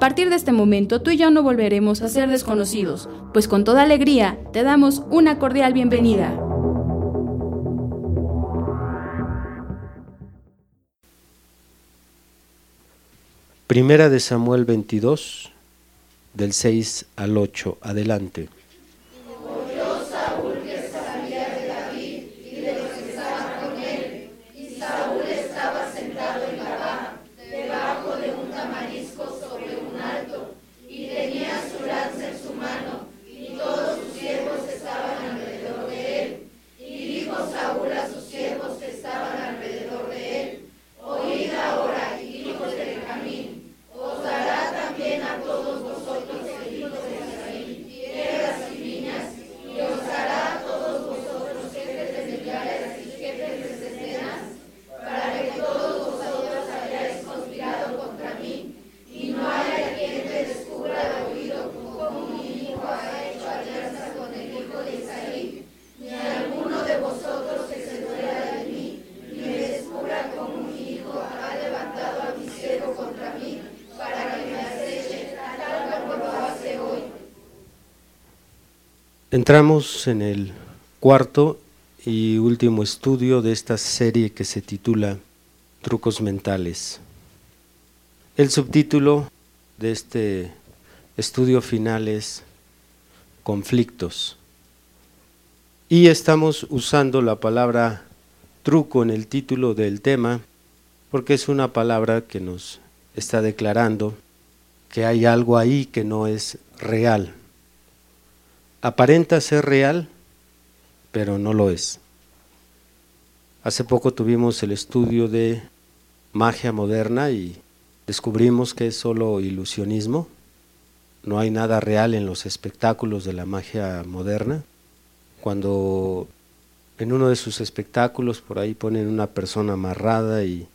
A partir de este momento tú y yo no volveremos a ser desconocidos, pues con toda alegría te damos una cordial bienvenida. Primera de Samuel 22, del 6 al 8, adelante. Entramos en el cuarto y último estudio de esta serie que se titula Trucos Mentales. El subtítulo de este estudio final es Conflictos. Y estamos usando la palabra truco en el título del tema porque es una palabra que nos está declarando que hay algo ahí que no es real aparenta ser real, pero no lo es. Hace poco tuvimos el estudio de magia moderna y descubrimos que es solo ilusionismo. No hay nada real en los espectáculos de la magia moderna. Cuando en uno de sus espectáculos por ahí ponen una persona amarrada y,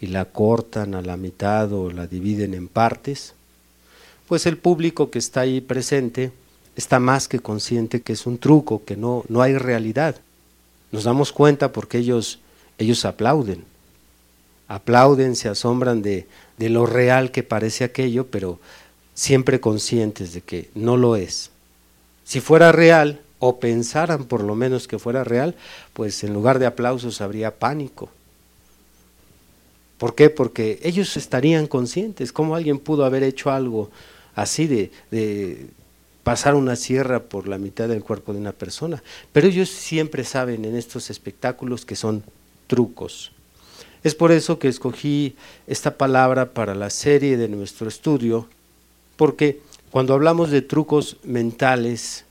la cortan a la mitad o la dividen en partes, pues el público que está ahí presente está más que consciente que es un truco, que no, no hay realidad. Nos damos cuenta porque ellos, ellos aplauden. Aplauden, se asombran de, de lo real que parece aquello, pero siempre conscientes de que no lo es. Si fuera real, o pensaran por lo menos que fuera real, pues en lugar de aplausos habría pánico. ¿Por qué? Porque ellos estarían conscientes. ¿Cómo alguien pudo haber hecho algo así de, de pasar una sierra por la mitad del cuerpo de una persona. Pero ellos siempre saben en estos espectáculos que son trucos. Es por eso que escogí esta palabra para la serie de nuestro estudio, porque cuando hablamos de trucos mentales,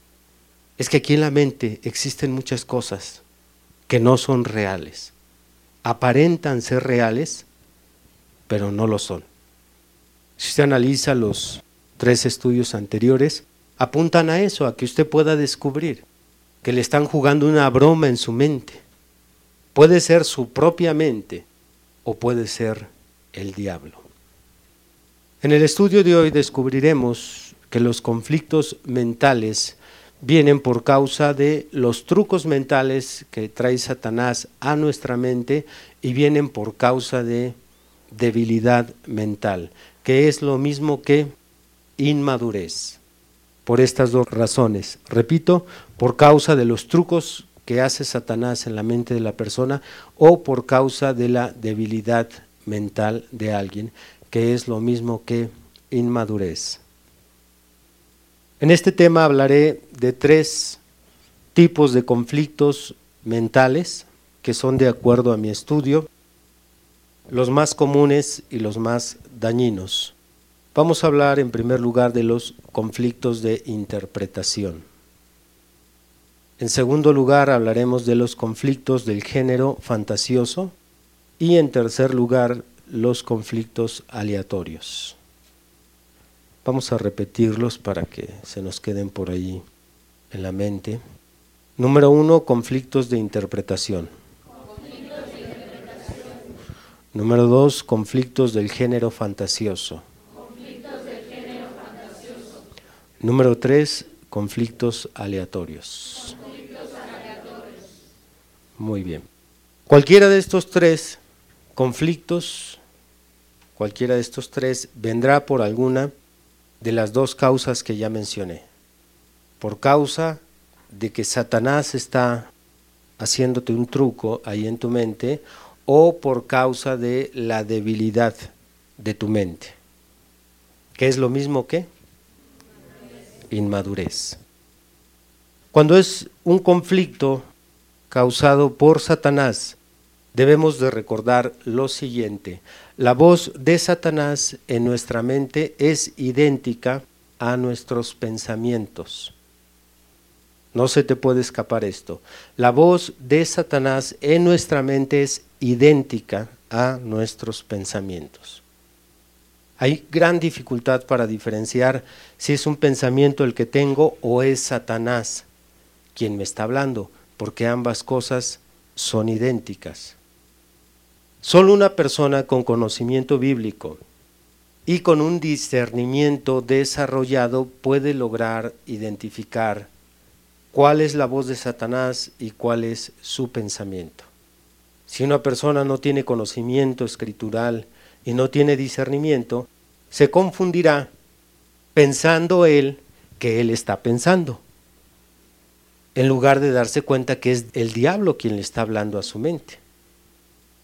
es que aquí en la mente existen muchas cosas que no son reales. Aparentan ser reales, pero no lo son. Si usted analiza los tres estudios anteriores, apuntan a eso, a que usted pueda descubrir que le están jugando una broma en su mente. Puede ser su propia mente o puede ser el diablo. En el estudio de hoy descubriremos que los conflictos mentales vienen por causa de los trucos mentales que trae Satanás a nuestra mente y vienen por causa de debilidad mental, que es lo mismo que inmadurez por estas dos razones. Repito, por causa de los trucos que hace Satanás en la mente de la persona o por causa de la debilidad mental de alguien, que es lo mismo que inmadurez. En este tema hablaré de tres tipos de conflictos mentales que son de acuerdo a mi estudio, los más comunes y los más dañinos. Vamos a hablar en primer lugar de los conflictos de interpretación. En segundo lugar, hablaremos de los conflictos del género fantasioso. Y en tercer lugar, los conflictos aleatorios. Vamos a repetirlos para que se nos queden por ahí en la mente. Número uno, conflictos de interpretación. Número dos, conflictos del género fantasioso. Número tres, conflictos aleatorios. Muy bien. Cualquiera de estos tres conflictos, cualquiera de estos tres, vendrá por alguna de las dos causas que ya mencioné. Por causa de que Satanás está haciéndote un truco ahí en tu mente o por causa de la debilidad de tu mente, que es lo mismo que inmadurez. Cuando es un conflicto causado por Satanás, debemos de recordar lo siguiente. La voz de Satanás en nuestra mente es idéntica a nuestros pensamientos. No se te puede escapar esto. La voz de Satanás en nuestra mente es idéntica a nuestros pensamientos. Hay gran dificultad para diferenciar si es un pensamiento el que tengo o es Satanás quien me está hablando, porque ambas cosas son idénticas. Solo una persona con conocimiento bíblico y con un discernimiento desarrollado puede lograr identificar cuál es la voz de Satanás y cuál es su pensamiento. Si una persona no tiene conocimiento escritural y no tiene discernimiento, se confundirá pensando él que él está pensando, en lugar de darse cuenta que es el diablo quien le está hablando a su mente.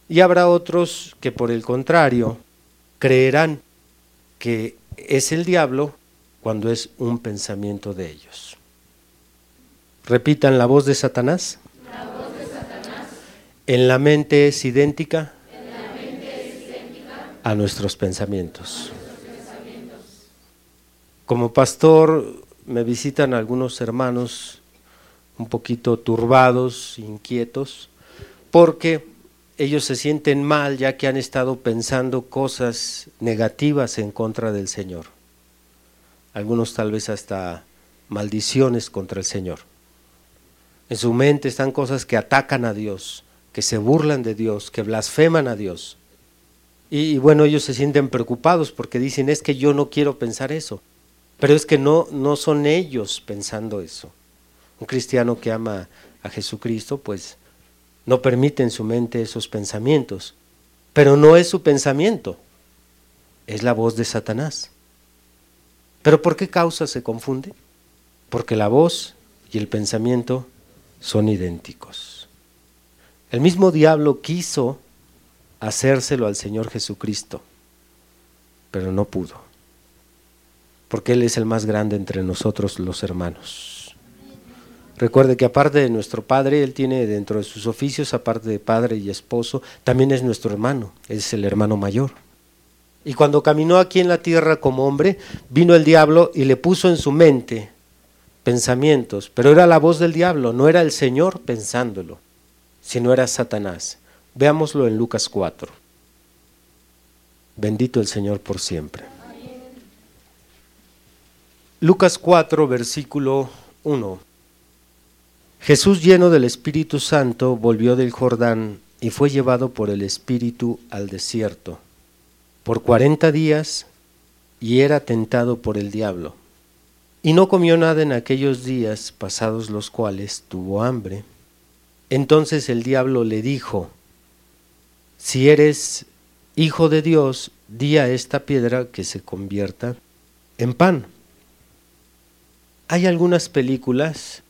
Y habrá otros que por el contrario creerán que es el diablo cuando es un pensamiento de ellos. Repitan la voz de Satanás. En la mente es idéntica, a nuestros pensamientos. Como pastor me visitan algunos hermanos un poquito turbados, inquietos, porque ellos se sienten mal ya que han estado pensando cosas negativas en contra del Señor. Algunos tal vez hasta maldiciones contra el Señor. En su mente están cosas que atacan a Dios, que se burlan de Dios, que blasfeman a Dios. Y, bueno, ellos se sienten preocupados porque dicen, es que yo no quiero pensar eso. Pero es que no, no son ellos pensando eso. Un cristiano que ama a Jesucristo, pues no permite en su mente esos pensamientos. Pero no es su pensamiento, es la voz de Satanás. ¿Pero por qué causa se confunde? Porque la voz y el pensamiento son idénticos. El mismo diablo quiso hacérselo al Señor Jesucristo, pero no pudo, porque Él es el más grande entre nosotros los hermanos. Recuerde que aparte de nuestro Padre, Él tiene dentro de sus oficios, aparte de Padre y Esposo, también es nuestro hermano, es el hermano mayor. Y cuando caminó aquí en la tierra como hombre, vino el diablo y le puso en su mente pensamientos, pero era la voz del diablo, no era el Señor pensándolo, sino era Satanás. Veámoslo en Lucas 4. Bendito el Señor por siempre. Lucas 4, versículo 1. Jesús lleno del Espíritu Santo volvió del Jordán y fue llevado por el Espíritu al desierto por cuarenta días y era tentado por el diablo. Y no comió nada en aquellos días, pasados los cuales tuvo hambre. Entonces el diablo le dijo, si eres hijo de Dios, di a esta piedra que se convierta en pan. Hay algunas películas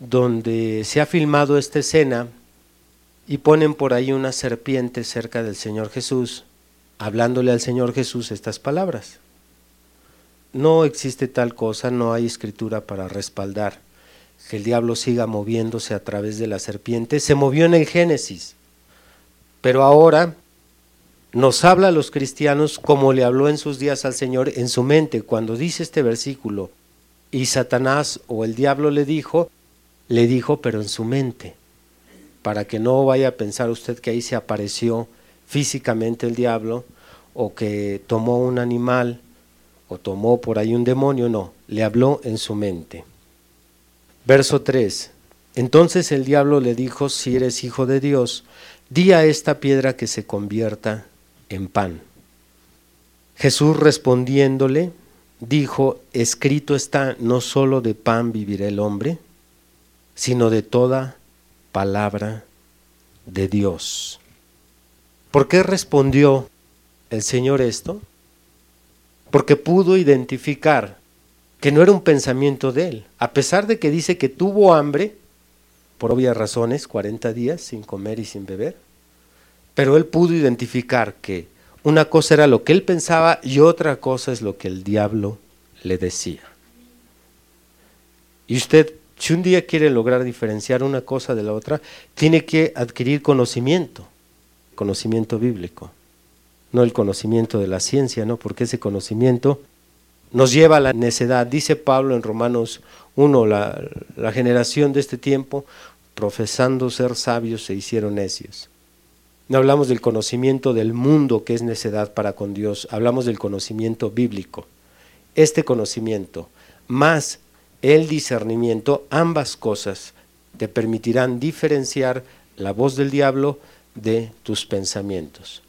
donde se ha filmado esta escena y ponen por ahí una serpiente cerca del Señor Jesús, hablándole al Señor Jesús estas palabras no existe tal cosa, no hay escritura para respaldar que el diablo siga moviéndose a través de la serpiente. Se movió en el Génesis, pero ahora nos habla a los cristianos como le habló en sus días al Señor en su mente. Cuando dice este versículo, y Satanás o el diablo le dijo, le dijo, pero en su mente, para que no vaya a pensar usted que ahí se apareció físicamente el diablo o que tomó un animal o tomó por ahí un demonio, no, le habló en su mente. Verso 3. Entonces el diablo le dijo, si eres hijo de Dios, di a esta piedra que se convierta en pan. Jesús respondiéndole, dijo, escrito está, no solo de pan vivirá el hombre, sino de toda palabra de Dios. ¿Por qué respondió el Señor esto? Porque pudo identificar que no era un pensamiento de él, a pesar de que dice que tuvo hambre, por obvias razones, 40 días sin comer y sin beber, pero él pudo identificar que una cosa era lo que él pensaba y otra cosa es lo que el diablo le decía. Y usted, si un día quiere lograr diferenciar una cosa de la otra, tiene que adquirir conocimiento, conocimiento bíblico, no el conocimiento de la ciencia, ¿no? Porque ese conocimiento nos lleva a la necedad. Dice Pablo en Romanos 1, la, la generación de este tiempo, profesando ser sabios, se hicieron necios. No hablamos del conocimiento del mundo que es necedad para con Dios, hablamos del conocimiento bíblico este conocimiento más el discernimiento, ambas cosas te permitirán diferenciar la voz del diablo de tus pensamientos.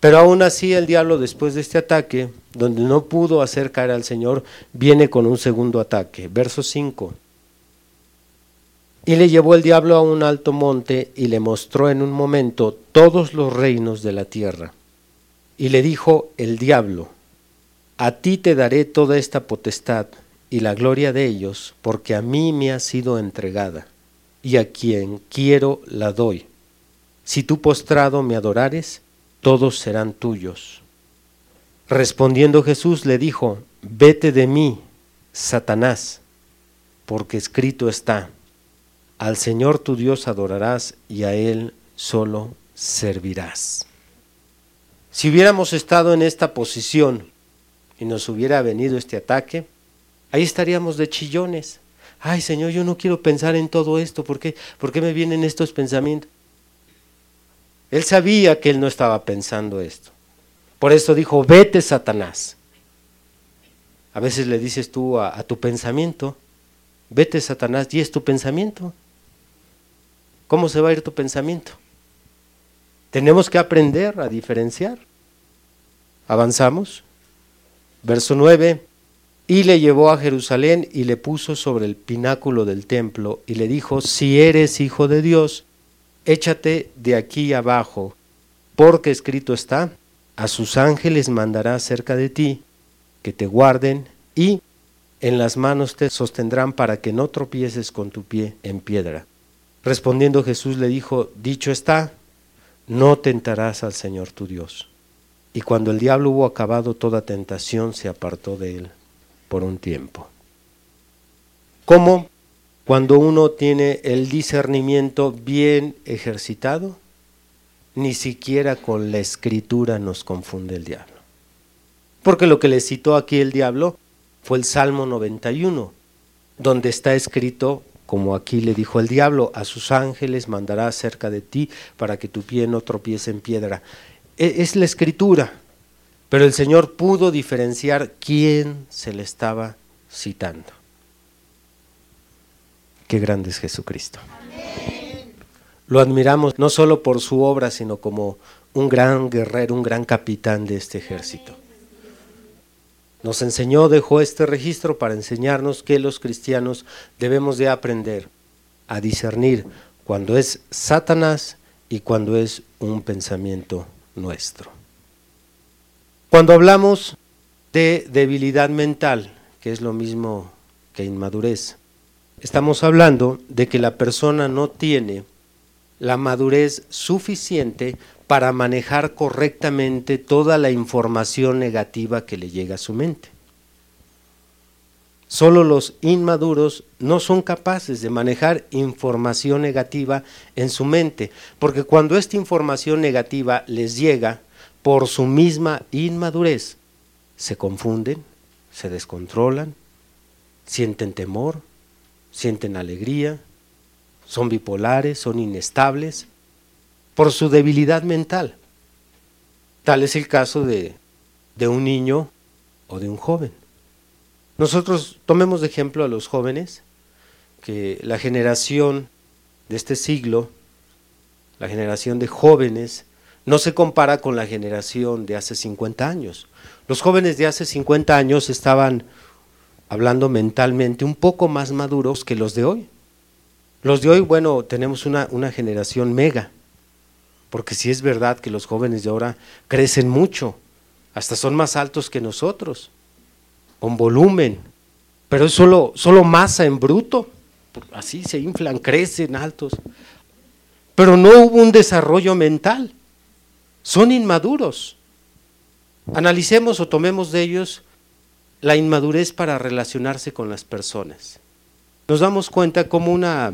Pero aún así el diablo después de este ataque, donde no pudo hacer caer al Señor, viene con un segundo ataque. Verso 5. Y le llevó el diablo a un alto monte y le mostró en un momento todos los reinos de la tierra. Y le dijo el diablo, a ti te daré toda esta potestad y la gloria de ellos, porque a mí me ha sido entregada, y a quien quiero la doy. Si tú postrado me adorares, todos serán tuyos. Respondiendo Jesús le dijo, Vete de mí, Satanás, porque escrito está, Al Señor tu Dios adorarás y a Él solo servirás. Si hubiéramos estado en esta posición, y nos hubiera venido este ataque, ahí estaríamos de chillones. Ay Señor, yo no quiero pensar en todo esto, ¿por qué, ¿Por qué me vienen estos pensamientos? Él sabía que él no estaba pensando esto. Por eso dijo, vete Satanás. A veces le dices tú a, a tu pensamiento, vete Satanás, y es tu pensamiento. ¿Cómo se va a ir tu pensamiento? Tenemos que aprender a diferenciar. ¿Avanzamos? Verso 9. Y le llevó a Jerusalén y le puso sobre el pináculo del templo y le dijo, si eres hijo de Dios, échate de aquí abajo, porque escrito está, a sus ángeles mandará cerca de ti, que te guarden y en las manos te sostendrán para que no tropieces con tu pie en piedra. Respondiendo Jesús le dijo, dicho está, no tentarás al Señor tu Dios. Y cuando el diablo hubo acabado toda tentación, se apartó de él por un tiempo. ¿Cómo? Cuando uno tiene el discernimiento bien ejercitado, ni siquiera con la escritura nos confunde el diablo. Porque lo que le citó aquí el diablo fue el Salmo 91, donde está escrito, como aquí le dijo el diablo, a sus ángeles mandará cerca de ti para que tu pie no tropiece en piedra. E, es la escritura, pero el Señor pudo diferenciar quién se le estaba citando. Qué grande es Jesucristo. Lo admiramos no solo por su obra, sino como un gran guerrero, un gran capitán de este ejército. Nos enseñó, dejó este registro para enseñarnos que los cristianos debemos de aprender a discernir cuando es Satanás y cuando es un pensamiento nuestro. Cuando hablamos de debilidad mental, que es lo mismo que inmadurez, estamos hablando de que la persona no tiene la madurez suficiente para manejar correctamente toda la información negativa que le llega a su mente. Solo los inmaduros no son capaces de manejar información negativa en su mente, porque cuando esta información negativa les llega por su misma inmadurez, se confunden, se descontrolan, sienten temor, sienten alegría, son bipolares, son inestables, por su debilidad mental. Tal es el caso de, un niño o de un joven. Nosotros tomemos de ejemplo a los jóvenes, que la generación de este siglo, la generación de jóvenes, no se compara con la generación de hace 50 años. Los jóvenes de hace 50 años estaban hablando mentalmente un poco más maduros que los de hoy. Los de hoy, bueno, tenemos una generación mega, porque sí es verdad que los jóvenes de ahora crecen mucho, hasta son más altos que nosotros, con volumen, pero es solo, solo masa en bruto, así se inflan, crecen altos, pero no hubo un desarrollo mental, son inmaduros. Analicemos o tomemos de ellos la inmadurez para relacionarse con las personas. Nos damos cuenta como una,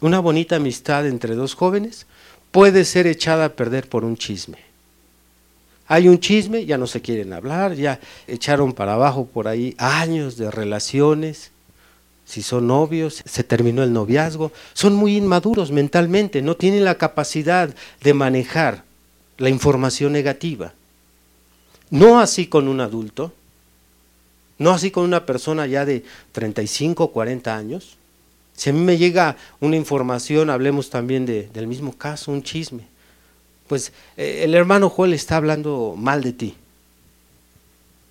una bonita amistad entre dos jóvenes puede ser echada a perder por un chisme. Hay un chisme, ya no se quieren hablar, ya echaron para abajo por ahí años de relaciones, si son novios, se terminó el noviazgo, son muy inmaduros mentalmente, no tienen la capacidad de manejar la información negativa. No así con un adulto, no así con una persona ya de 35 o 40 años. Si a mí me llega una información, hablemos también de, del mismo caso, un chisme, pues eh, el hermano Joel está hablando mal de ti.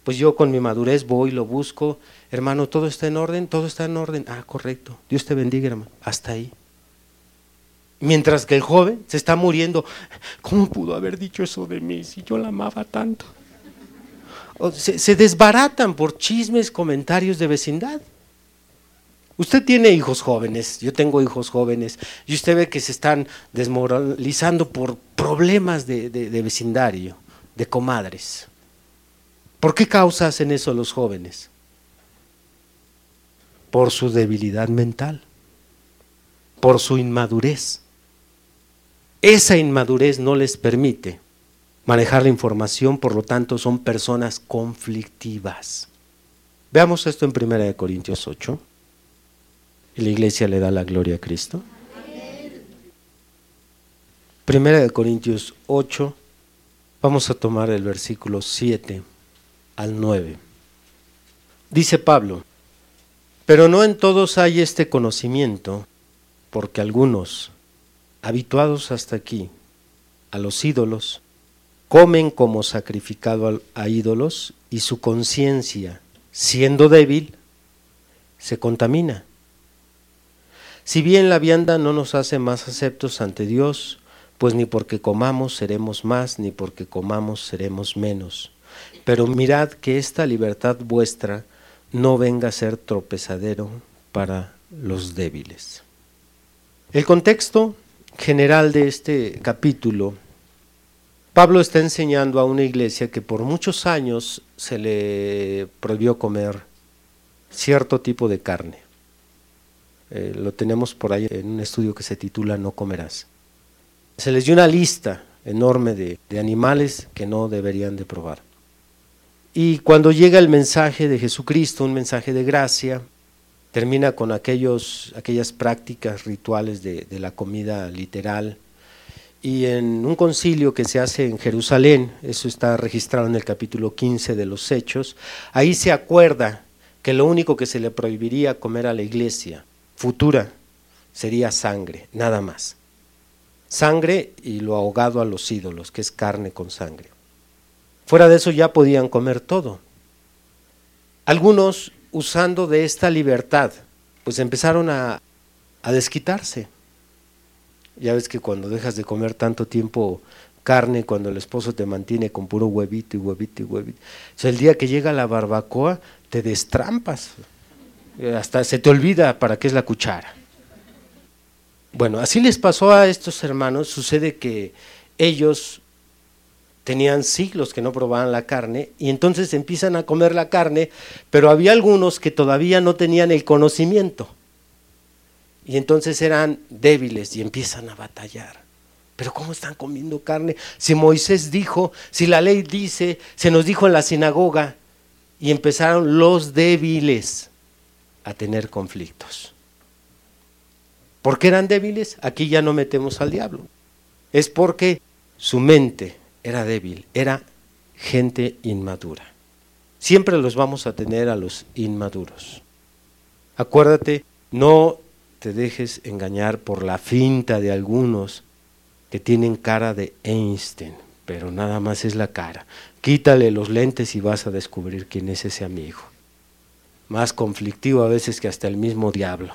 Pues yo con mi madurez voy, lo busco, hermano, todo está en orden, todo está en orden. Ah, correcto, Dios te bendiga, hermano, hasta ahí. Mientras que el joven se está muriendo, ¿cómo pudo haber dicho eso de mí si yo la amaba tanto? se, desbaratan por chismes, comentarios de vecindad. Usted tiene hijos jóvenes, yo tengo hijos jóvenes, y usted ve que se están desmoralizando por problemas de, vecindario, de comadres. ¿Por qué causa hacen eso los jóvenes? Por su debilidad mental, por su inmadurez. Esa inmadurez no les permite manejar la información, por lo tanto son personas conflictivas. Veamos esto en 1 Corintios 8. La iglesia le da la gloria a Cristo. Primera de Corintios 8, vamos a tomar el versículo 7 al 9. Dice Pablo, pero no en todos hay este conocimiento, porque algunos, habituados hasta aquí a los ídolos, comen como sacrificado a ídolos y su conciencia, siendo débil, se contamina. Si bien la vianda no nos hace más aceptos ante Dios, pues ni porque comamos seremos más, ni porque comamos seremos menos. Pero mirad que esta libertad vuestra no venga a ser tropezadero para los débiles. El contexto general de este capítulo Pablo está enseñando a una iglesia que por muchos años se le prohibió comer cierto tipo de carne. Eh, lo tenemos por ahí en un estudio que se titula No comerás. Se les dio una lista enorme de, animales que no deberían de probar. Y cuando llega el mensaje de Jesucristo, un mensaje de gracia, termina con aquellos, aquellas prácticas rituales de, de la comida literal, y en un concilio que se hace en Jerusalén, eso está registrado en el capítulo 15 de los Hechos, ahí se acuerda que lo único que se le prohibiría comer a la iglesia futura sería sangre, nada más. Sangre y lo ahogado a los ídolos, que es carne con sangre. Fuera de eso ya podían comer todo. Algunos, usando de esta libertad, pues empezaron a, a desquitarse ya ves que cuando dejas de comer tanto tiempo carne, cuando el esposo te mantiene con puro huevito y huevito y huevito, o sea, el día que llega la barbacoa te destrampas, hasta se te olvida para qué es la cuchara. Bueno, así les pasó a estos hermanos, sucede que ellos tenían siglos que no probaban la carne y entonces empiezan a comer la carne, pero había algunos que todavía no tenían el conocimiento. Y entonces eran débiles y empiezan a batallar. Pero ¿cómo están comiendo carne? Si Moisés dijo, si la ley dice, se nos dijo en la sinagoga, y empezaron los débiles a tener conflictos. ¿Por qué eran débiles? Aquí ya no metemos al diablo. Es porque su mente era débil, era gente inmadura. Siempre los vamos a tener a los inmaduros. Acuérdate, no te dejes engañar por la finta de algunos que tienen cara de Einstein, pero nada más es la cara. Quítale los lentes y vas a descubrir quién es ese amigo. Más conflictivo a veces que hasta el mismo diablo.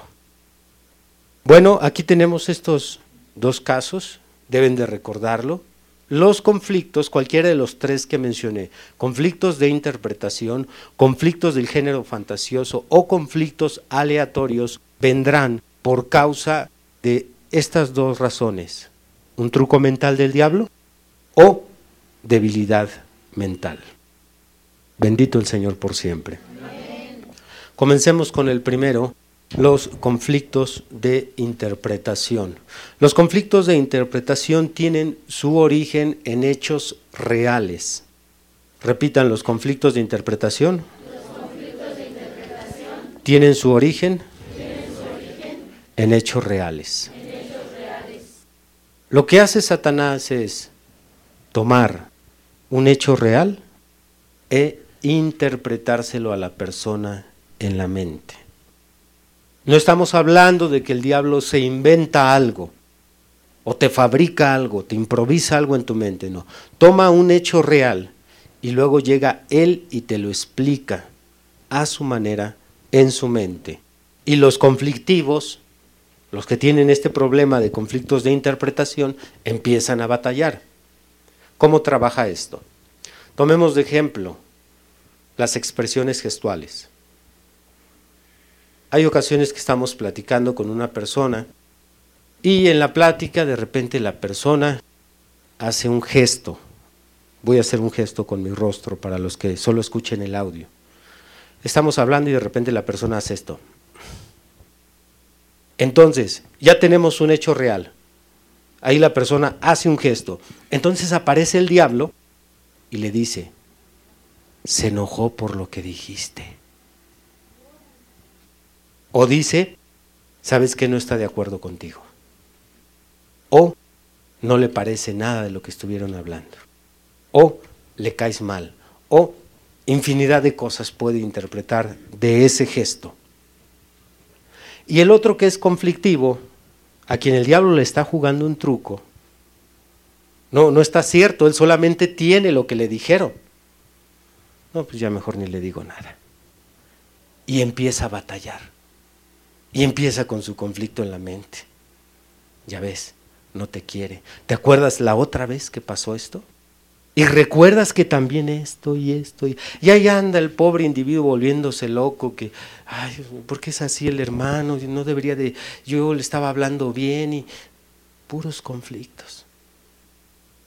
Bueno, aquí tenemos estos dos casos, deben de recordarlo. Los conflictos, cualquiera de los tres que mencioné, conflictos de interpretación, conflictos del género fantasioso o conflictos aleatorios, vendrán por causa de estas dos razones. Un truco mental del diablo o debilidad mental. Bendito el Señor por siempre. Comencemos con el primero, los conflictos de interpretación. Los conflictos de interpretación tienen su origen en hechos reales. Repitan, los conflictos de interpretación, tienen su origen, en, hechos reales. en hechos reales. Lo que hace Satanás es tomar un hecho real e interpretárselo a la persona en la mente. No estamos hablando de que el diablo se inventa algo o te fabrica algo, te improvisa algo en tu mente, no. Toma un hecho real y luego llega él y te lo explica a su manera en su mente. Y los conflictivos, los que tienen este problema de conflictos de interpretación, empiezan a batallar. ¿Cómo trabaja esto? Tomemos de ejemplo las expresiones gestuales. Hay ocasiones que estamos platicando con una persona y en la plática de repente la persona hace un gesto. Voy a hacer un gesto con mi rostro para los que solo escuchen el audio. Estamos hablando y de repente la persona hace esto. Entonces, ya tenemos un hecho real. Ahí la persona hace un gesto. Entonces aparece el diablo y le dice, se enojó por lo que dijiste. O dice, sabes que no está de acuerdo contigo. O no le parece nada de lo que estuvieron hablando. O le caes mal. O infinidad de cosas puede interpretar de ese gesto. Y el otro que es conflictivo, a quien el diablo le está jugando un truco, no, no está cierto, él solamente tiene lo que le dijeron. No, pues ya mejor ni le digo nada. Y empieza a batallar. Y empieza con su conflicto en la mente. Ya ves, no te quiere. ¿Te acuerdas la otra vez que pasó esto? Y recuerdas que también esto y esto. Y, ahí anda el pobre individuo volviéndose loco, que, ay, ¿por qué es así el hermano? No debería de, yo le estaba hablando bien y puros conflictos.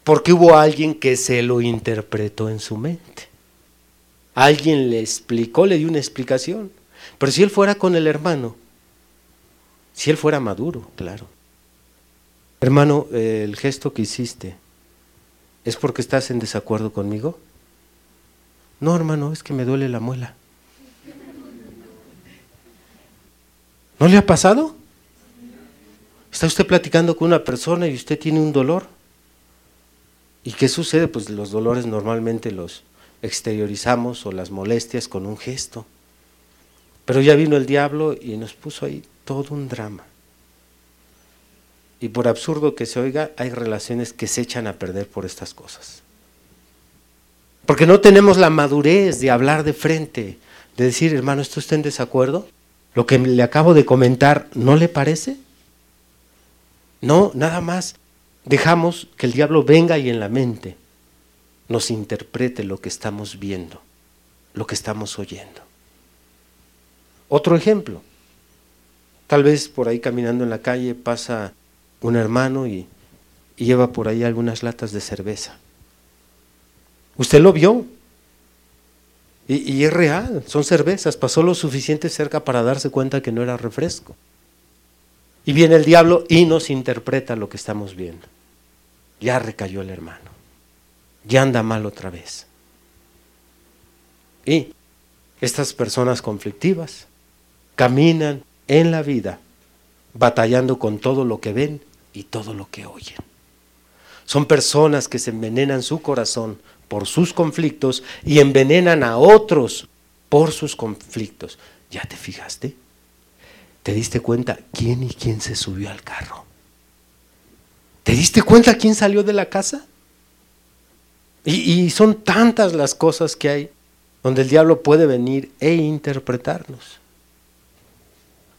Porque hubo alguien que se lo interpretó en su mente. Alguien le explicó, le dio una explicación. Pero si él fuera con el hermano, si él fuera maduro, claro. Hermano, el gesto que hiciste, ¿es porque estás en desacuerdo conmigo? No, hermano, es que me duele la muela. ¿No le ha pasado? Está usted platicando con una persona y usted tiene un dolor. ¿Y qué sucede? Pues los dolores normalmente los exteriorizamos o las molestias con un gesto. Pero ya vino el diablo y nos puso ahí todo un drama. Y por absurdo que se oiga, hay relaciones que se echan a perder por estas cosas. Porque no tenemos la madurez de hablar de frente, de decir, hermano, ¿esto está en desacuerdo? Lo que le acabo de comentar, ¿no le parece? No, nada más dejamos que el diablo venga y en la mente nos interprete lo que estamos viendo, lo que estamos oyendo. Otro ejemplo, Tal vez por ahí caminando en la calle pasa un hermano y, lleva por ahí algunas latas de cerveza. Usted lo vio. Y, es real, son cervezas. Pasó lo suficiente cerca para darse cuenta que no era refresco. Y viene el diablo y nos interpreta lo que estamos viendo. Ya recayó el hermano. Ya anda mal otra vez. Y estas personas conflictivas caminan en la vida batallando con todo lo que ven y todo lo que oyen. Son personas que se envenenan su corazón por sus conflictos y envenenan a otros por sus conflictos. ¿Ya te fijaste? ¿Te diste cuenta quién y quién se subió al carro? ¿Te diste cuenta quién salió de la casa? Y, son tantas las cosas que hay donde el diablo puede venir e interpretarnos.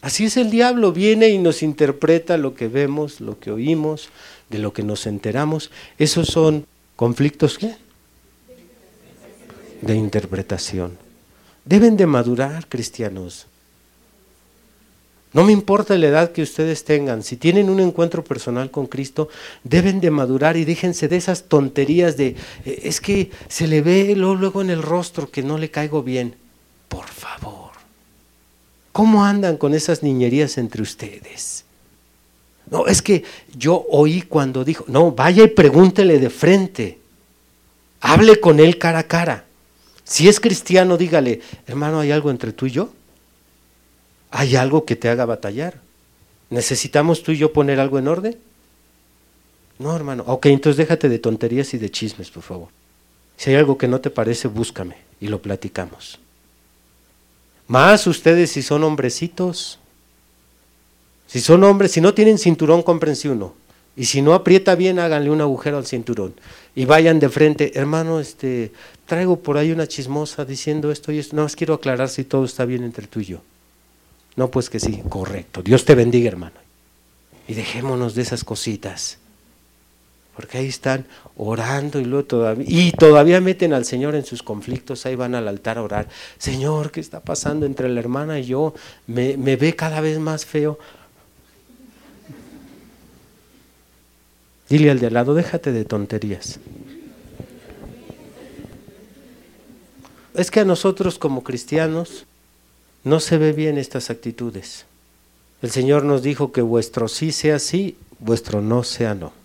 Así es el diablo, viene y nos interpreta lo que vemos, lo que oímos, de lo que nos enteramos. Esos son conflictos de interpretación. Deben de madurar, cristianos. No me importa la edad que ustedes tengan, si tienen un encuentro personal con Cristo, deben de madurar y déjense de esas tonterías de, eh, es que se le ve luego en el rostro que no le caigo bien. Por favor, ¿cómo andan con esas niñerías entre ustedes? No, es que yo oí cuando dijo, no, vaya y pregúntele de frente, hable con él cara a cara. Si es cristiano, dígale, hermano, ¿hay algo entre tú y yo? ¿Hay algo que te haga batallar? ¿Necesitamos tú y yo poner algo en orden? No, hermano. Ok, entonces déjate de tonterías y de chismes, por favor. Si hay algo que no te parece, búscame y lo platicamos. Más ustedes si son hombrecitos. Si son hombres, si no tienen cinturón, cómprense uno. Y si no aprieta bien, háganle un agujero al cinturón. Y vayan de frente, hermano, este, traigo por ahí una chismosa diciendo esto y esto. No más quiero aclarar si todo está bien entre tú y yo. No, pues que sí, correcto. Dios te bendiga, hermano. Y dejémonos de esas cositas. Porque ahí están orando y luego todavía, y todavía meten al Señor en sus conflictos, ahí van al altar a orar. Señor, ¿qué está pasando entre la hermana y yo? Me, me ve cada vez más feo. Dile al de al lado, déjate de tonterías. Es que a nosotros como cristianos no se ve bien estas actitudes. El Señor nos dijo que vuestro sí sea sí, vuestro no sea no.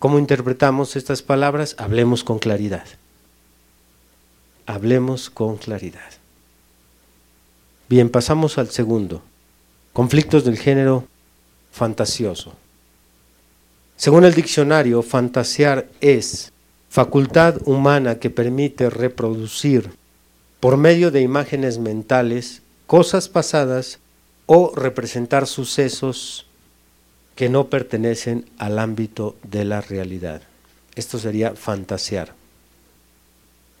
¿Cómo interpretamos estas palabras? Hablemos con claridad. Hablemos con claridad. Bien, pasamos al segundo. Conflictos del género fantasioso. Según el diccionario, fantasear es facultad humana que permite reproducir por medio de imágenes mentales cosas pasadas o representar sucesos que no pertenecen al ámbito de la realidad. Esto sería fantasear.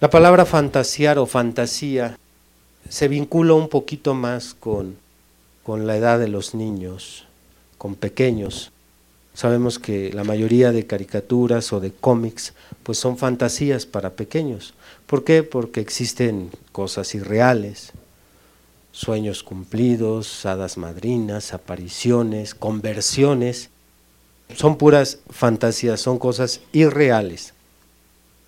La palabra fantasear o fantasía se vincula un poquito más con, con la edad de los niños, con pequeños. Sabemos que la mayoría de caricaturas o de cómics pues son fantasías para pequeños. ¿Por qué? Porque existen cosas irreales, sueños cumplidos, hadas madrinas, apariciones, conversiones. Son puras fantasías, son cosas irreales.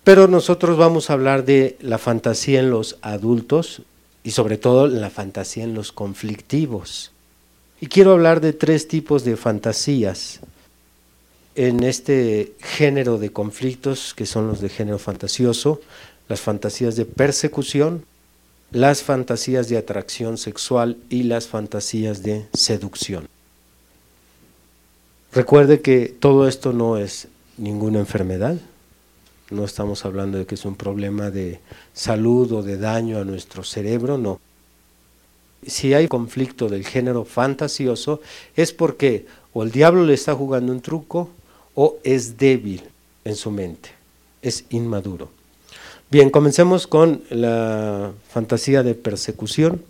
Pero nosotros vamos a hablar de la fantasía en los adultos y sobre todo la fantasía en los conflictivos. Y quiero hablar de tres tipos de fantasías en este género de conflictos que son los de género fantasioso, las fantasías de persecución, las fantasías de atracción sexual y las fantasías de seducción. Recuerde que todo esto no es ninguna enfermedad, no estamos hablando de que es un problema de salud o de daño a nuestro cerebro, no. Si hay conflicto del género fantasioso es porque o el diablo le está jugando un truco o es débil en su mente, es inmaduro. Bien, comencemos con la fantasía de persecución.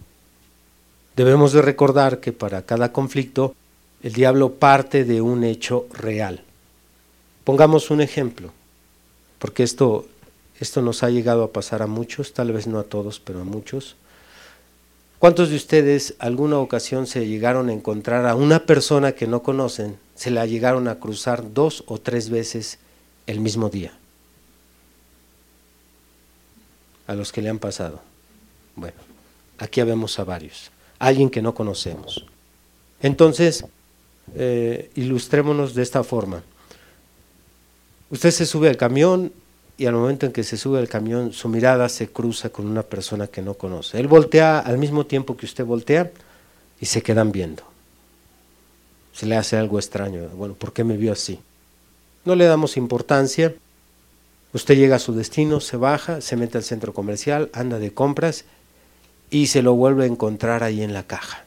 Debemos de recordar que para cada conflicto el diablo parte de un hecho real. Pongamos un ejemplo, porque esto, esto nos ha llegado a pasar a muchos, tal vez no a todos, pero a muchos. ¿Cuántos de ustedes alguna ocasión se llegaron a encontrar a una persona que no conocen se la llegaron a cruzar dos o tres veces el mismo día. A los que le han pasado. Bueno, aquí vemos a varios. Alguien que no conocemos. Entonces, eh, ilustrémonos de esta forma. Usted se sube al camión y al momento en que se sube al camión, su mirada se cruza con una persona que no conoce. Él voltea al mismo tiempo que usted voltea y se quedan viendo. se le hace algo extraño. Bueno, ¿por qué me vio así? No le damos importancia. Usted llega a su destino, se baja, se mete al centro comercial, anda de compras y se lo vuelve a encontrar ahí en la caja.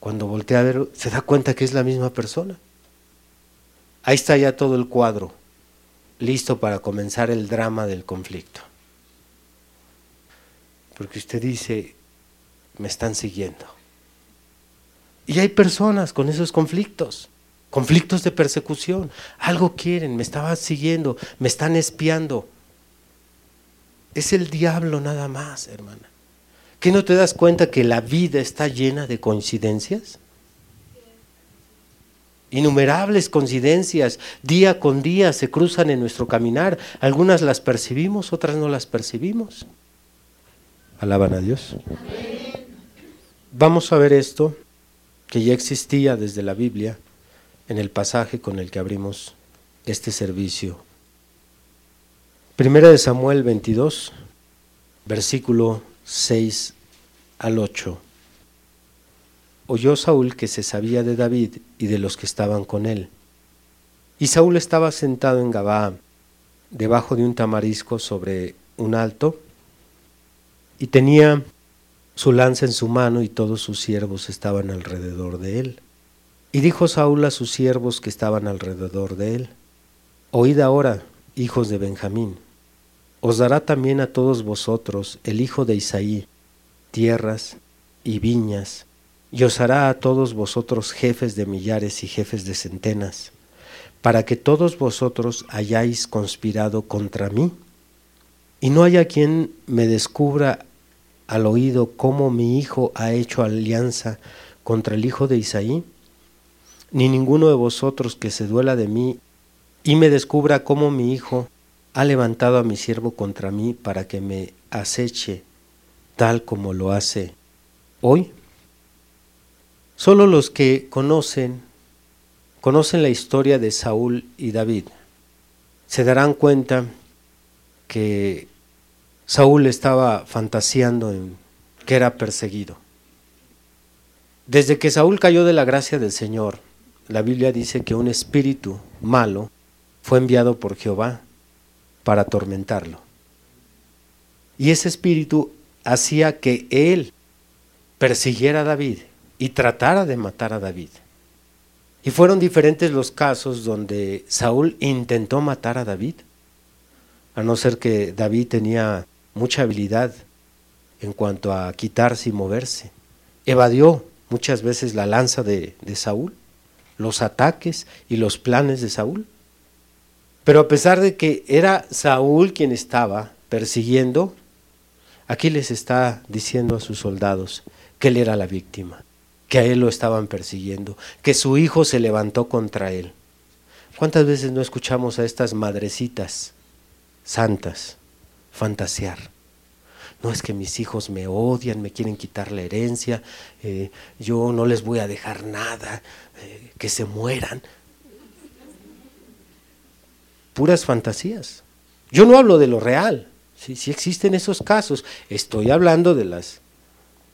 Cuando voltea a ver, se da cuenta que es la misma persona. Ahí está ya todo el cuadro, listo para comenzar el drama del conflicto. Porque usted dice, me están siguiendo. Y hay personas con esos conflictos, conflictos de persecución. Algo quieren, me estaban siguiendo, me están espiando. Es el diablo nada más, hermana. ¿Qué no te das cuenta que la vida está llena de coincidencias? Innumerables coincidencias, día con día se cruzan en nuestro caminar. Algunas las percibimos, otras no las percibimos. Alaban a Dios. Vamos a ver esto que ya existía desde la Biblia en el pasaje con el que abrimos este servicio. Primera de Samuel 22, versículo 6 al 8. Oyó Saúl que se sabía de David y de los que estaban con él. Y Saúl estaba sentado en Gabaa, debajo de un tamarisco sobre un alto, y tenía su lanza en su mano y todos sus siervos estaban alrededor de él. Y dijo Saúl a sus siervos que estaban alrededor de él, Oíd ahora, hijos de Benjamín, os dará también a todos vosotros el hijo de Isaí, tierras y viñas, y os hará a todos vosotros jefes de millares y jefes de centenas, para que todos vosotros hayáis conspirado contra mí, y no haya quien me descubra al oído cómo mi hijo ha hecho alianza contra el hijo de Isaí? Ni ninguno de vosotros que se duela de mí y me descubra cómo mi hijo ha levantado a mi siervo contra mí para que me aceche tal como lo hace hoy. Solo los que conocen, conocen la historia de Saúl y David, se darán cuenta que Saúl estaba fantaseando en que era perseguido. Desde que Saúl cayó de la gracia del Señor, la Biblia dice que un espíritu malo fue enviado por Jehová para atormentarlo. Y ese espíritu hacía que él persiguiera a David y tratara de matar a David. Y fueron diferentes los casos donde Saúl intentó matar a David, a no ser que David tenía mucha habilidad en cuanto a quitarse y moverse. Evadió muchas veces la lanza de, de Saúl, los ataques y los planes de Saúl. Pero a pesar de que era Saúl quien estaba persiguiendo, aquí les está diciendo a sus soldados que él era la víctima, que a él lo estaban persiguiendo, que su hijo se levantó contra él. ¿Cuántas veces no escuchamos a estas madrecitas santas fantasear. No es que mis hijos me odian, me quieren quitar la herencia, eh, yo no les voy a dejar nada, que se mueran. Puras fantasías. Yo no hablo de lo real, si ¿sí? existen esos casos, estoy hablando de las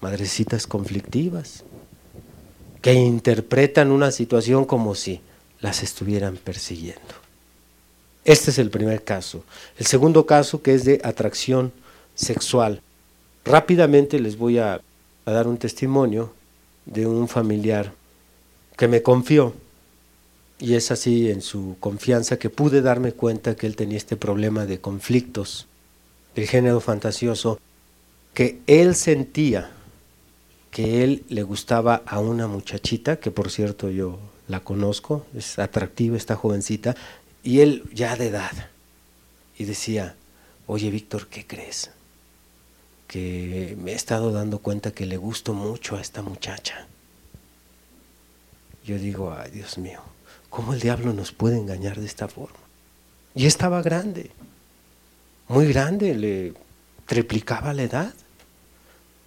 madrecitas conflictivas, que interpretan una situación como si las estuvieran persiguiendo. Este es el primer caso. El segundo caso que es de atracción sexual. Rápidamente les voy a, dar un testimonio de un familiar que me confió y es así en su confianza que pude darme cuenta que él tenía este problema de conflictos del género fantasioso, que él sentía que él le gustaba a una muchachita, que por cierto yo la conozco, es atractiva esta jovencita, y él ya de edad. Y decía, oye Víctor, ¿qué crees? Que me he estado dando cuenta que le gusto mucho a esta muchacha. Yo digo, ay Dios mío, ¿cómo el diablo nos puede engañar de esta forma? Y estaba grande, muy grande, le triplicaba la edad.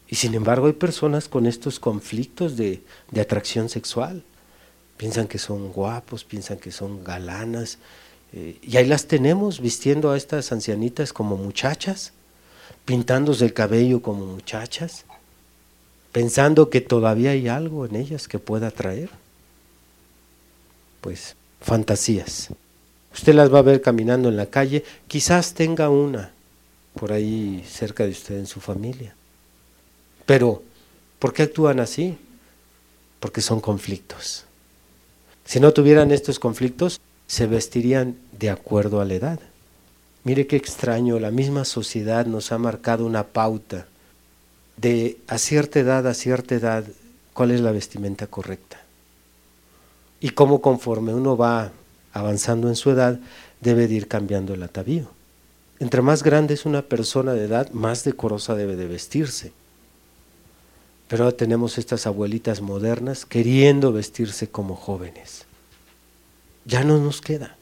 Y sin embargo hay personas con estos conflictos de, de atracción sexual. Piensan que son guapos, piensan que son galanas, eh, y ahí las tenemos vistiendo a estas ancianitas como muchachas, pintándose el cabello como muchachas, pensando que todavía hay algo en ellas que pueda atraer. Pues, fantasías. Usted las va a ver caminando en la calle, quizás tenga una por ahí cerca de usted en su familia. Pero, ¿por qué actúan así? Porque son conflictos. Si no tuvieran estos conflictos, se vestirían de acuerdo a la edad. Mire qué extraño, la misma sociedad nos ha marcado una pauta de a cierta edad, a cierta edad, cuál es la vestimenta correcta. Y cómo conforme uno va avanzando en su edad, debe de ir cambiando el atavío. Entre más grande es una persona de edad, más decorosa debe de vestirse. Pero tenemos estas abuelitas modernas queriendo vestirse como jóvenes. Ya no nos queda.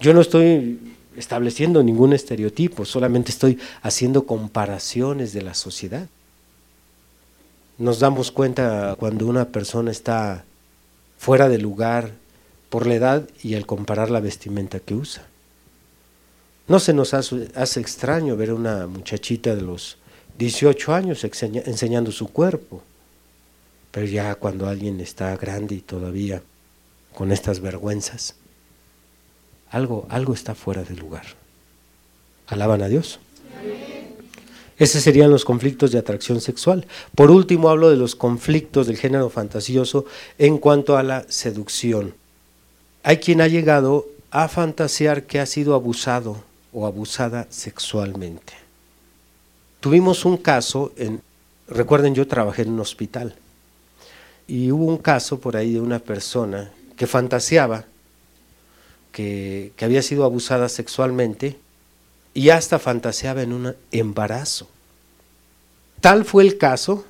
Yo no estoy estableciendo ningún estereotipo, solamente estoy haciendo comparaciones de la sociedad. Nos damos cuenta cuando una persona está fuera de lugar por la edad y al comparar la vestimenta que usa. No se nos hace, extraño ver a una muchachita de los 18 años enseñando su cuerpo. Pero ya cuando alguien está grande y todavía con estas vergüenzas, algo, algo está fuera de lugar. Alaban a Dios. Esos serían los conflictos de atracción sexual. Por último, hablo de los conflictos del género fantasioso en cuanto a la seducción. Hay quien ha llegado a fantasear que ha sido abusado o abusada sexualmente. Tuvimos un caso, en, recuerden yo trabajé en un hospital, y hubo un caso por ahí de una persona que fantaseaba que, que había sido abusada sexualmente y hasta fantaseaba en un embarazo. Tal fue el caso,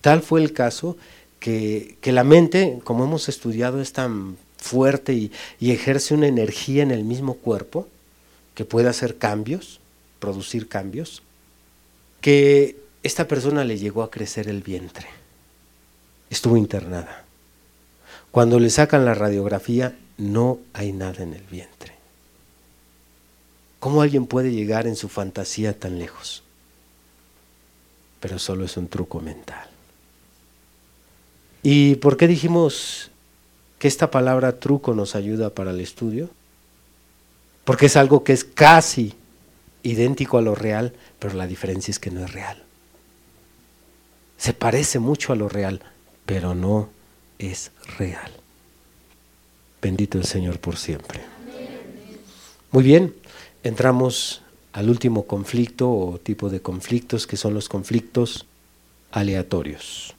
tal fue el caso que, que la mente, como hemos estudiado, es tan fuerte y, y, ejerce una energía en el mismo cuerpo que puede hacer cambios, producir cambios, que esta persona le llegó a crecer el vientre. Estuvo internada. Cuando le sacan la radiografía, no hay nada en el vientre. ¿Cómo alguien puede llegar en su fantasía tan lejos? Pero solo es un truco mental. ¿Y por qué dijimos que esta palabra truco nos ayuda para el estudio? Porque es algo que es casi idéntico a lo real, pero la diferencia es que no es real. Se parece mucho a lo real, pero no es real. Bendito el Señor por siempre. Muy bien, entramos al último conflicto o tipo de conflictos que son los conflictos aleatorios.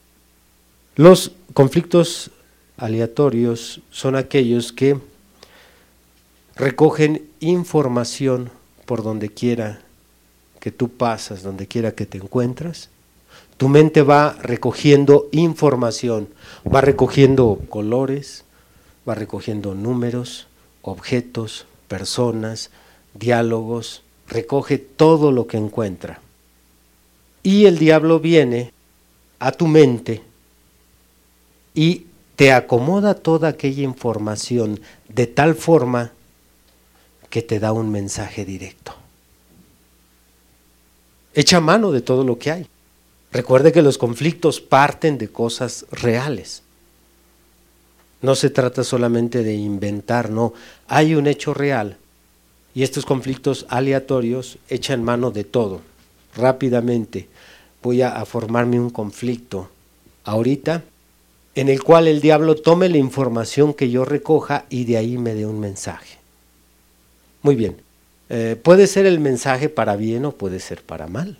Los conflictos aleatorios son aquellos que recogen información por donde quiera que tú pasas, donde quiera que te encuentras, tu mente va recogiendo información, va recogiendo colores, va recogiendo números, objetos, personas, diálogos, recoge todo lo que encuentra. Y el diablo viene a tu mente y te acomoda toda aquella información de tal forma que te da un mensaje directo. Echa mano de todo lo que hay. Recuerde que los conflictos parten de cosas reales. No se trata solamente de inventar, no. Hay un hecho real y estos conflictos aleatorios echan mano de todo. Rápidamente voy a, formarme un conflicto ahorita en el cual el diablo tome la información que yo recoja y de ahí me dé un mensaje. Muy bien. Eh, puede ser el mensaje para bien o puede ser para mal.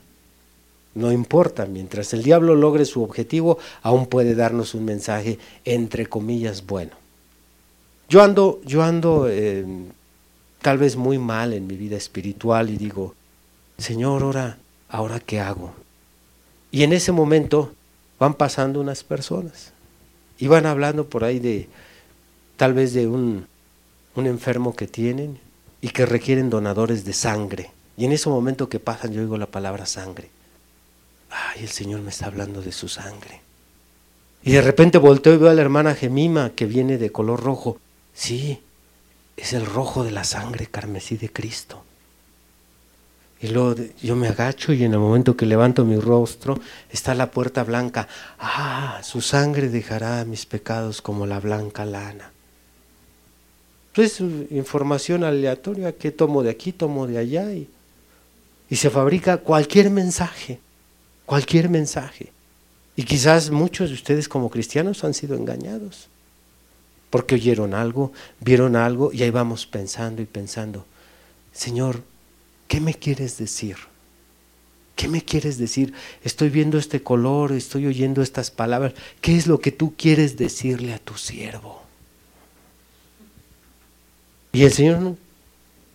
No importa, mientras el diablo logre su objetivo, aún puede darnos un mensaje entre comillas bueno. Yo ando, yo ando eh, tal vez muy mal en mi vida espiritual y digo, Señor, ahora, ahora qué hago. Y en ese momento van pasando unas personas y van hablando por ahí de tal vez de un, un enfermo que tienen y que requieren donadores de sangre. Y en ese momento que pasan yo oigo la palabra sangre. Ay, el Señor me está hablando de su sangre. Y de repente volteo y veo a la hermana Gemima que viene de color rojo. Sí, es el rojo de la sangre carmesí de Cristo. Y luego yo me agacho y en el momento que levanto mi rostro está la puerta blanca. Ah, su sangre dejará mis pecados como la blanca lana. Es información aleatoria que tomo de aquí, tomo de allá y, y se fabrica cualquier mensaje, cualquier mensaje. Y quizás muchos de ustedes como cristianos han sido engañados, porque oyeron algo, vieron algo y ahí vamos pensando y pensando, Señor, ¿qué me quieres decir? ¿Qué me quieres decir? Estoy viendo este color, estoy oyendo estas palabras. ¿Qué es lo que tú quieres decirle a tu siervo? Y el Señor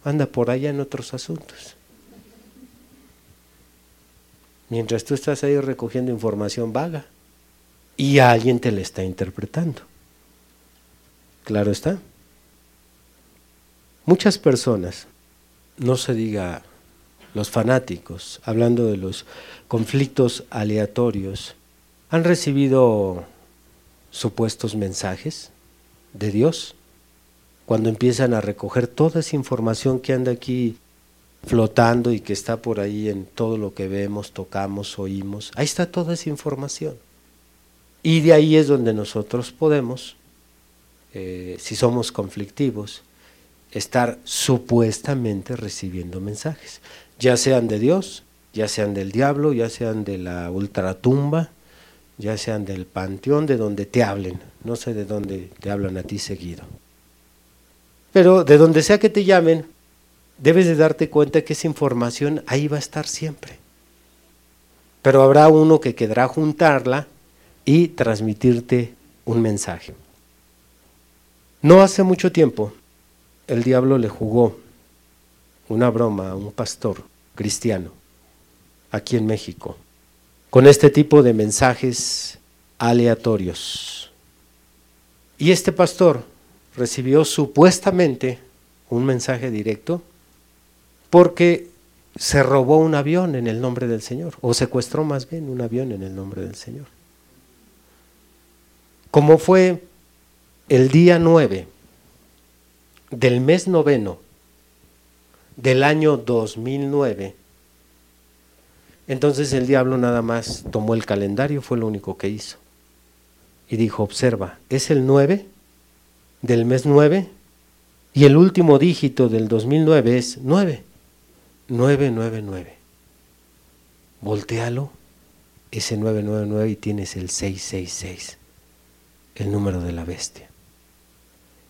anda por allá en otros asuntos. Mientras tú estás ahí recogiendo información vaga y alguien te la está interpretando. Claro está. Muchas personas, no se diga los fanáticos, hablando de los conflictos aleatorios, han recibido supuestos mensajes de Dios cuando empiezan a recoger toda esa información que anda aquí flotando y que está por ahí en todo lo que vemos, tocamos, oímos, ahí está toda esa información. Y de ahí es donde nosotros podemos, eh, si somos conflictivos, estar supuestamente recibiendo mensajes, ya sean de Dios, ya sean del diablo, ya sean de la ultratumba, ya sean del panteón, de donde te hablen, no sé de dónde te hablan a ti seguido. Pero de donde sea que te llamen, debes de darte cuenta que esa información ahí va a estar siempre. Pero habrá uno que quedará juntarla y transmitirte un mensaje. No hace mucho tiempo el diablo le jugó una broma a un pastor cristiano aquí en México con este tipo de mensajes aleatorios. Y este pastor recibió supuestamente un mensaje directo porque se robó un avión en el nombre del Señor, o secuestró más bien un avión en el nombre del Señor. Como fue el día 9 del mes noveno del año 2009, entonces el diablo nada más tomó el calendario, fue lo único que hizo. Y dijo, observa, es el 9 del mes 9 y el último dígito del 2009 es 9. 999. Voltealo, ese 999 y tienes el 666, el número de la bestia.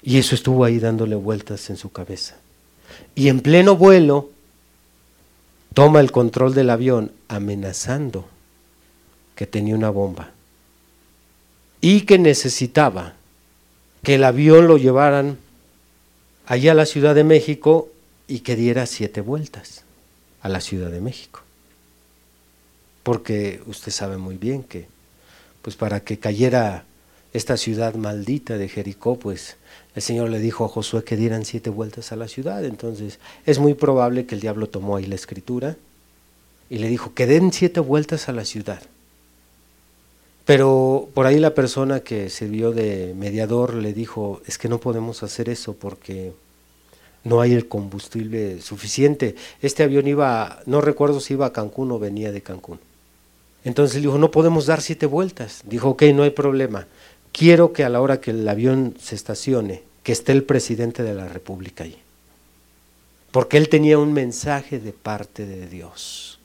Y eso estuvo ahí dándole vueltas en su cabeza. Y en pleno vuelo toma el control del avión amenazando que tenía una bomba y que necesitaba que el avión lo llevaran allá a la Ciudad de México y que diera siete vueltas a la Ciudad de México. Porque usted sabe muy bien que, pues para que cayera esta ciudad maldita de Jericó, pues el Señor le dijo a Josué que dieran siete vueltas a la ciudad. Entonces es muy probable que el diablo tomó ahí la escritura y le dijo que den siete vueltas a la ciudad. Pero por ahí la persona que sirvió de mediador le dijo, es que no podemos hacer eso porque no hay el combustible suficiente. Este avión iba, no recuerdo si iba a Cancún o venía de Cancún. Entonces dijo, no podemos dar siete vueltas. Dijo, ok, no hay problema. Quiero que a la hora que el avión se estacione, que esté el presidente de la República ahí. Porque él tenía un mensaje de parte de Dios.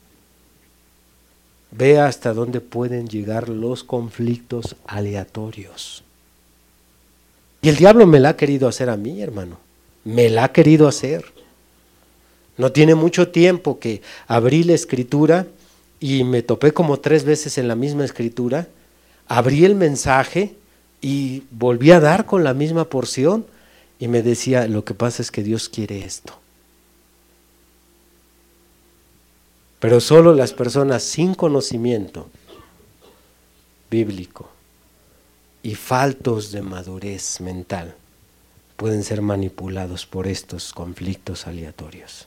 Vea hasta dónde pueden llegar los conflictos aleatorios. Y el diablo me la ha querido hacer a mí, hermano. Me la ha querido hacer. No tiene mucho tiempo que abrí la escritura y me topé como tres veces en la misma escritura. Abrí el mensaje y volví a dar con la misma porción y me decía, lo que pasa es que Dios quiere esto. Pero solo las personas sin conocimiento bíblico y faltos de madurez mental pueden ser manipulados por estos conflictos aleatorios.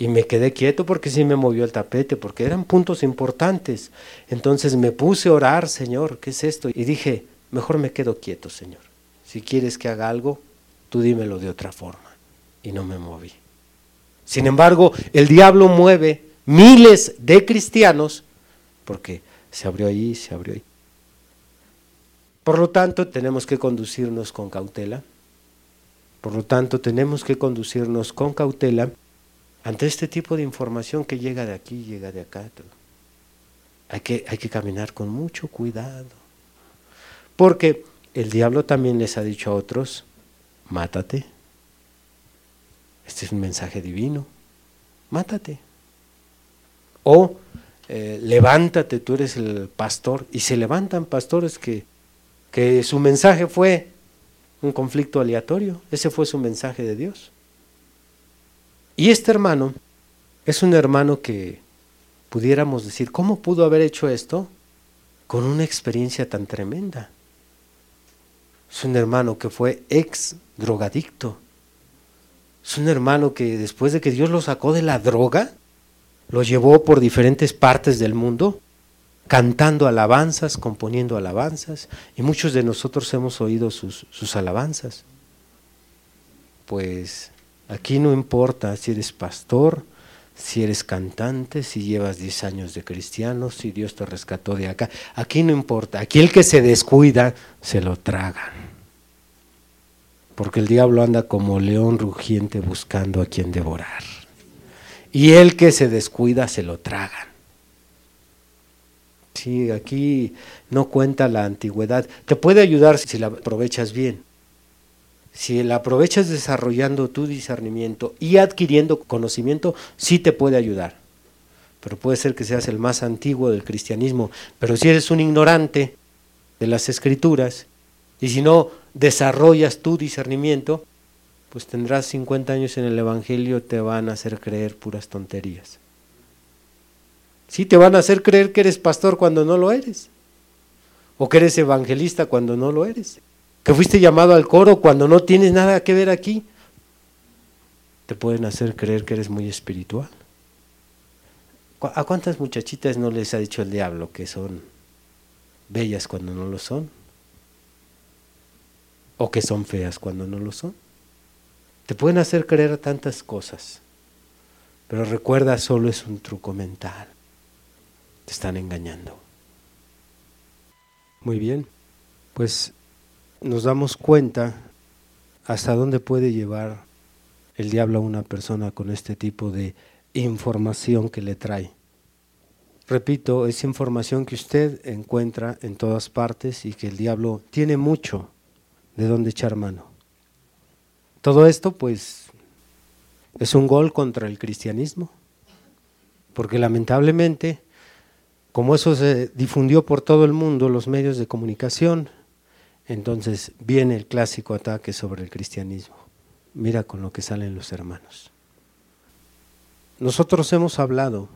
Y me quedé quieto porque sí me movió el tapete, porque eran puntos importantes. Entonces me puse a orar, Señor, ¿qué es esto? Y dije, mejor me quedo quieto, Señor. Si quieres que haga algo, tú dímelo de otra forma. Y no me moví. Sin embargo, el diablo mueve miles de cristianos porque se abrió ahí, se abrió ahí. Por lo tanto, tenemos que conducirnos con cautela. Por lo tanto, tenemos que conducirnos con cautela ante este tipo de información que llega de aquí, llega de acá. Hay que, caminar con mucho cuidado. Porque el diablo también les ha dicho a otros, mátate. Este es un mensaje divino. Mátate. O eh, levántate, tú eres el pastor. Y se levantan pastores que, que su mensaje fue un conflicto aleatorio. Ese fue su mensaje de Dios. Y este hermano es un hermano que pudiéramos decir, ¿cómo pudo haber hecho esto con una experiencia tan tremenda? Es un hermano que fue ex drogadicto. Es un hermano que después de que Dios lo sacó de la droga, lo llevó por diferentes partes del mundo, cantando alabanzas, componiendo alabanzas, y muchos de nosotros hemos oído sus, sus alabanzas. Pues aquí no importa si eres pastor, si eres cantante, si llevas 10 años de cristiano, si Dios te rescató de acá. Aquí no importa. Aquí el que se descuida, se lo tragan. Porque el diablo anda como león rugiente buscando a quien devorar. Y el que se descuida, se lo tragan. Sí, aquí no cuenta la antigüedad. Te puede ayudar si la aprovechas bien. Si la aprovechas desarrollando tu discernimiento y adquiriendo conocimiento, sí te puede ayudar. Pero puede ser que seas el más antiguo del cristianismo. Pero si eres un ignorante de las escrituras y si no desarrollas tu discernimiento, pues tendrás 50 años en el Evangelio, te van a hacer creer puras tonterías. Sí, te van a hacer creer que eres pastor cuando no lo eres. O que eres evangelista cuando no lo eres que fuiste llamado al coro cuando no tienes nada que ver aquí, te pueden hacer creer que eres muy espiritual. ¿A cuántas muchachitas no les ha dicho el diablo que son bellas cuando no lo son? ¿O que son feas cuando no lo son? Te pueden hacer creer tantas cosas, pero recuerda, solo es un truco mental. Te están engañando. Muy bien, pues nos damos cuenta hasta dónde puede llevar el diablo a una persona con este tipo de información que le trae. Repito, es información que usted encuentra en todas partes y que el diablo tiene mucho de dónde echar mano. Todo esto pues es un gol contra el cristianismo, porque lamentablemente, como eso se difundió por todo el mundo, los medios de comunicación, entonces viene el clásico ataque sobre el cristianismo. Mira con lo que salen los hermanos. Nosotros hemos hablado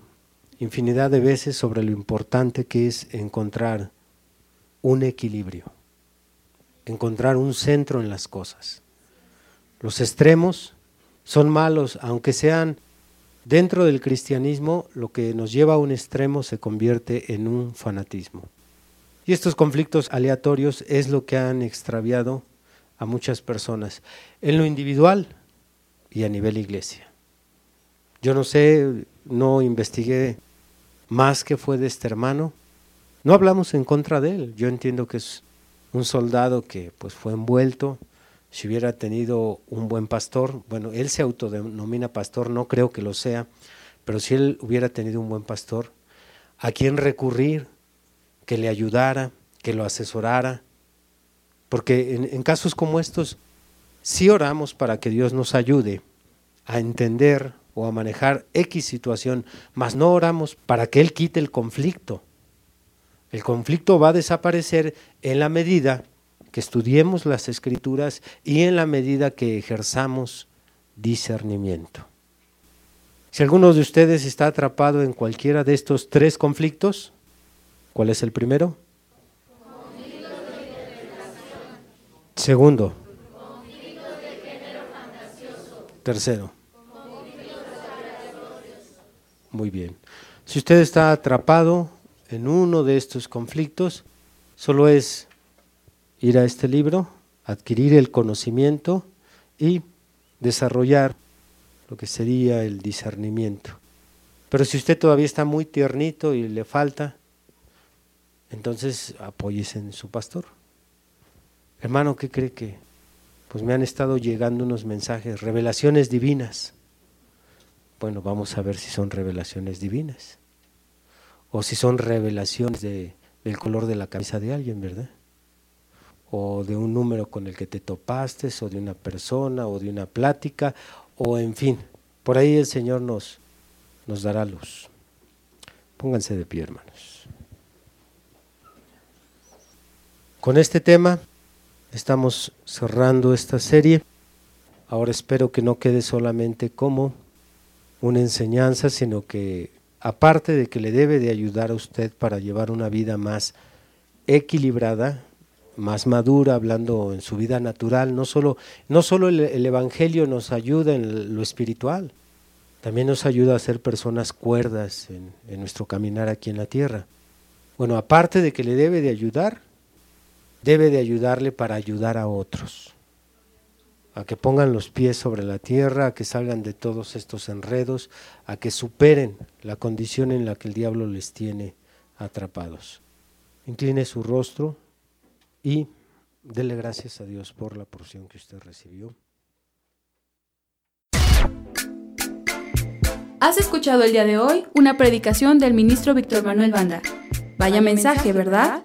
infinidad de veces sobre lo importante que es encontrar un equilibrio, encontrar un centro en las cosas. Los extremos son malos, aunque sean dentro del cristianismo, lo que nos lleva a un extremo se convierte en un fanatismo. Y estos conflictos aleatorios es lo que han extraviado a muchas personas, en lo individual y a nivel iglesia. Yo no sé, no investigué más que fue de este hermano. No hablamos en contra de él. Yo entiendo que es un soldado que pues fue envuelto. Si hubiera tenido un buen pastor, bueno, él se autodenomina pastor, no creo que lo sea, pero si él hubiera tenido un buen pastor, a quién recurrir, que le ayudara, que lo asesorara, porque en, casos como estos sí oramos para que Dios nos ayude a entender o a manejar X situación, mas no oramos para que Él quite el conflicto. El conflicto va a desaparecer en la medida que estudiemos las escrituras y en la medida que ejerzamos discernimiento. Si alguno de ustedes está atrapado en cualquiera de estos tres conflictos, ¿Cuál es el primero? Segundo. Tercero. Muy bien. Si usted está atrapado en uno de estos conflictos, solo es ir a este libro, adquirir el conocimiento y desarrollar lo que sería el discernimiento. Pero si usted todavía está muy tiernito y le falta, entonces apóyese en su pastor. Hermano, ¿qué cree que? Pues me han estado llegando unos mensajes, revelaciones divinas. Bueno, vamos a ver si son revelaciones divinas o si son revelaciones de, del color de la camisa de alguien, ¿verdad? O de un número con el que te topaste, o de una persona, o de una plática, o en fin, por ahí el Señor nos, nos dará luz. Pónganse de pie, hermanos. Con este tema estamos cerrando esta serie. Ahora espero que no quede solamente como una enseñanza, sino que aparte de que le debe de ayudar a usted para llevar una vida más equilibrada, más madura, hablando en su vida natural, no solo, no solo el, el, Evangelio nos ayuda en lo espiritual, también nos ayuda a ser personas cuerdas en, en nuestro caminar aquí en la tierra. Bueno, aparte de que le debe de ayudar, debe de ayudarle para ayudar a otros a que pongan los pies sobre la tierra, a que salgan de todos estos enredos, a que superen la condición en la que el diablo les tiene atrapados. Incline su rostro y dele gracias a Dios por la porción que usted recibió. Has escuchado el día de hoy una predicación del ministro Víctor Manuel Banda. Vaya mensaje, ¿verdad?